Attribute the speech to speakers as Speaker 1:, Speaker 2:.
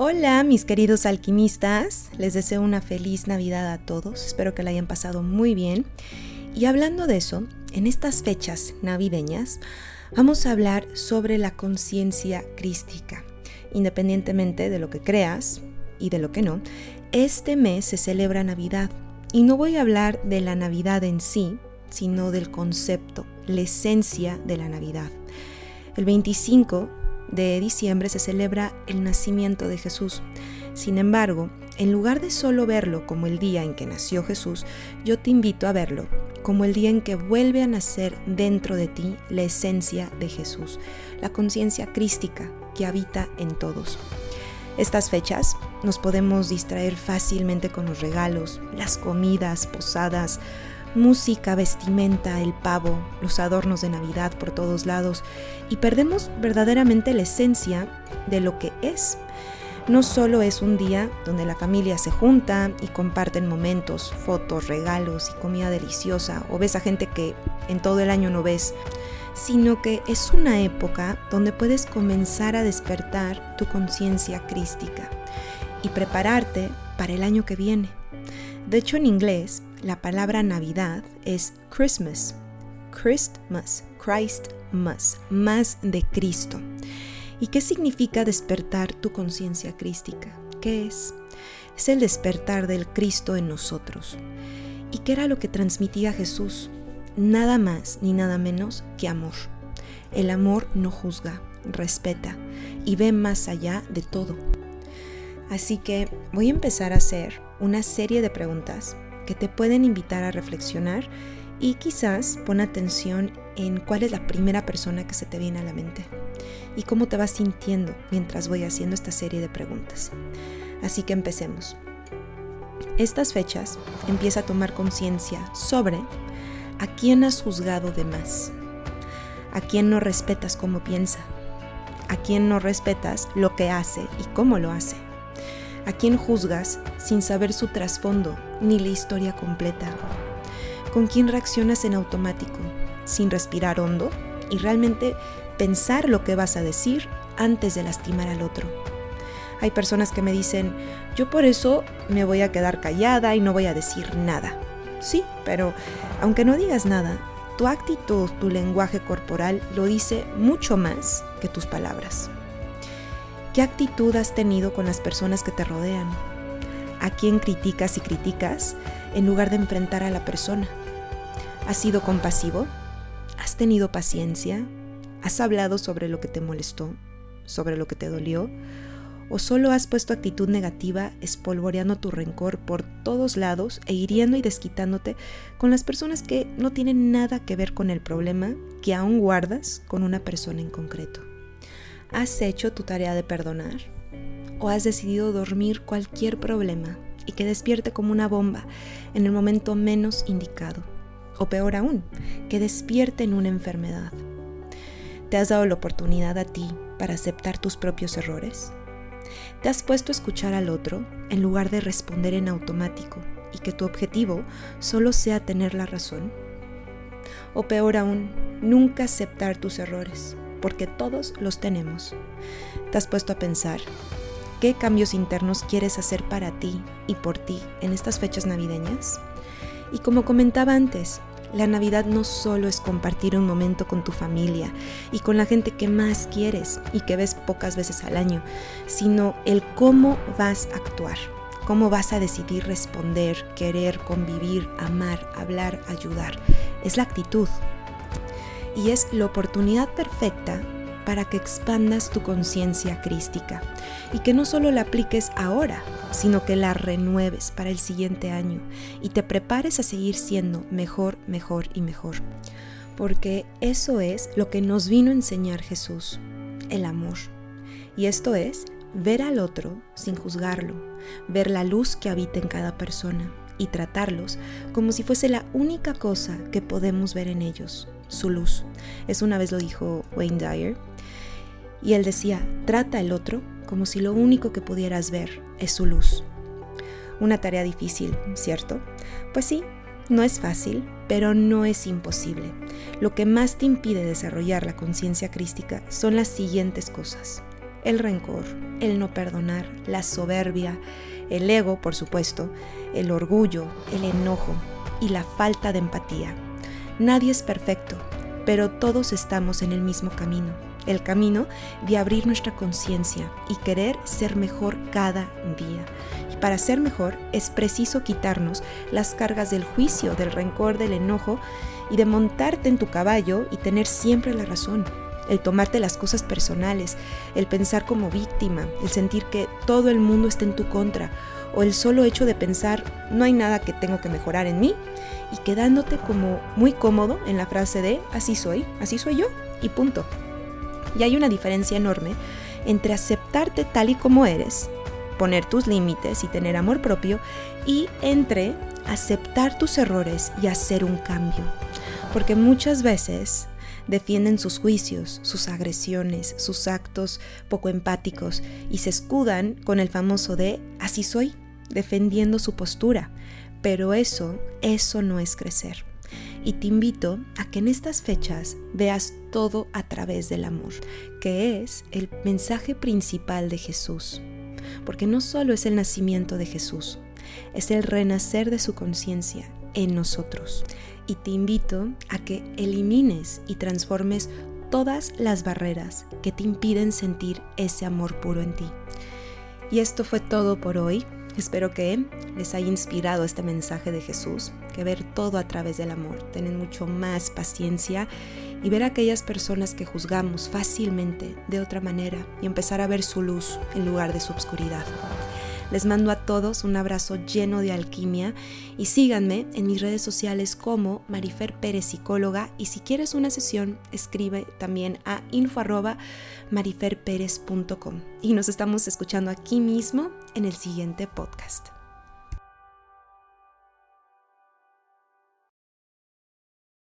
Speaker 1: Hola mis queridos alquimistas, les deseo una feliz Navidad a todos, espero que la hayan pasado muy bien. Y hablando de eso, en estas fechas navideñas vamos a hablar sobre la conciencia crística. Independientemente de lo que creas y de lo que no, este mes se celebra Navidad y no voy a hablar de la Navidad en sí, sino del concepto, la esencia de la Navidad. El 25 de diciembre se celebra el nacimiento de Jesús. Sin embargo, en lugar de solo verlo como el día en que nació Jesús, yo te invito a verlo como el día en que vuelve a nacer dentro de ti la esencia de Jesús, la conciencia crística que habita en todos. Estas fechas nos podemos distraer fácilmente con los regalos, las comidas, posadas, música, vestimenta, el pavo, los adornos de Navidad por todos lados y perdemos verdaderamente la esencia de lo que es. No solo es un día donde la familia se junta y comparten momentos, fotos, regalos y comida deliciosa, o ves a gente que en todo el año no ves, sino que es una época donde puedes comenzar a despertar tu conciencia crística y prepararte para el año que viene. De hecho, en inglés, la palabra Navidad es Christmas. Christmas, Christmas, más de Cristo. ¿Y qué significa despertar tu conciencia crística? ¿Qué es? Es el despertar del Cristo en nosotros. ¿Y qué era lo que transmitía Jesús? Nada más ni nada menos que amor. El amor no juzga, respeta y ve más allá de todo. Así que voy a empezar a hacer una serie de preguntas que te pueden invitar a reflexionar y quizás pon atención en cuál es la primera persona que se te viene a la mente y cómo te vas sintiendo mientras voy haciendo esta serie de preguntas. Así que empecemos. Estas fechas empieza a tomar conciencia sobre a quién has juzgado de más, a quién no respetas cómo piensa, a quién no respetas lo que hace y cómo lo hace a quién juzgas sin saber su trasfondo ni la historia completa, con quién reaccionas en automático, sin respirar hondo y realmente pensar lo que vas a decir antes de lastimar al otro. Hay personas que me dicen, yo por eso me voy a quedar callada y no voy a decir nada. Sí, pero aunque no digas nada, tu actitud, tu lenguaje corporal lo dice mucho más que tus palabras. ¿Qué actitud has tenido con las personas que te rodean? ¿A quién criticas y criticas en lugar de enfrentar a la persona? ¿Has sido compasivo? ¿Has tenido paciencia? ¿Has hablado sobre lo que te molestó? ¿Sobre lo que te dolió? ¿O solo has puesto actitud negativa espolvoreando tu rencor por todos lados e hiriendo y desquitándote con las personas que no tienen nada que ver con el problema que aún guardas con una persona en concreto? ¿Has hecho tu tarea de perdonar? ¿O has decidido dormir cualquier problema y que despierte como una bomba en el momento menos indicado? O peor aún, que despierte en una enfermedad. ¿Te has dado la oportunidad a ti para aceptar tus propios errores? ¿Te has puesto a escuchar al otro en lugar de responder en automático y que tu objetivo solo sea tener la razón? O peor aún, nunca aceptar tus errores porque todos los tenemos. ¿Te has puesto a pensar qué cambios internos quieres hacer para ti y por ti en estas fechas navideñas? Y como comentaba antes, la Navidad no solo es compartir un momento con tu familia y con la gente que más quieres y que ves pocas veces al año, sino el cómo vas a actuar, cómo vas a decidir responder, querer, convivir, amar, hablar, ayudar. Es la actitud, y es la oportunidad perfecta para que expandas tu conciencia crística y que no solo la apliques ahora, sino que la renueves para el siguiente año y te prepares a seguir siendo mejor, mejor y mejor. Porque eso es lo que nos vino a enseñar Jesús, el amor. Y esto es ver al otro sin juzgarlo, ver la luz que habita en cada persona y tratarlos como si fuese la única cosa que podemos ver en ellos, su luz. Es una vez lo dijo Wayne Dyer. Y él decía, trata al otro como si lo único que pudieras ver es su luz. Una tarea difícil, ¿cierto? Pues sí, no es fácil, pero no es imposible. Lo que más te impide desarrollar la conciencia crística son las siguientes cosas. el rencor, el no perdonar, la soberbia, el ego, por supuesto, el orgullo, el enojo y la falta de empatía. Nadie es perfecto, pero todos estamos en el mismo camino, el camino de abrir nuestra conciencia y querer ser mejor cada día. Y para ser mejor es preciso quitarnos las cargas del juicio, del rencor, del enojo y de montarte en tu caballo y tener siempre la razón el tomarte las cosas personales, el pensar como víctima, el sentir que todo el mundo está en tu contra, o el solo hecho de pensar no hay nada que tengo que mejorar en mí, y quedándote como muy cómodo en la frase de así soy, así soy yo, y punto. Y hay una diferencia enorme entre aceptarte tal y como eres, poner tus límites y tener amor propio, y entre aceptar tus errores y hacer un cambio. Porque muchas veces defienden sus juicios, sus agresiones, sus actos poco empáticos y se escudan con el famoso de así soy, defendiendo su postura. Pero eso, eso no es crecer. Y te invito a que en estas fechas veas todo a través del amor, que es el mensaje principal de Jesús. Porque no solo es el nacimiento de Jesús, es el renacer de su conciencia en nosotros y te invito a que elimines y transformes todas las barreras que te impiden sentir ese amor puro en ti. Y esto fue todo por hoy. Espero que les haya inspirado este mensaje de Jesús, que ver todo a través del amor, tener mucho más paciencia y ver a aquellas personas que juzgamos fácilmente de otra manera y empezar a ver su luz en lugar de su oscuridad. Les mando a todos un abrazo lleno de alquimia y síganme en mis redes sociales como Marifer Pérez Psicóloga y si quieres una sesión escribe también a info mariferperez.com y nos estamos escuchando aquí mismo en el siguiente podcast.